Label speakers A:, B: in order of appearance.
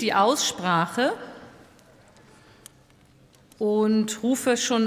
A: die Aussprache und rufe schon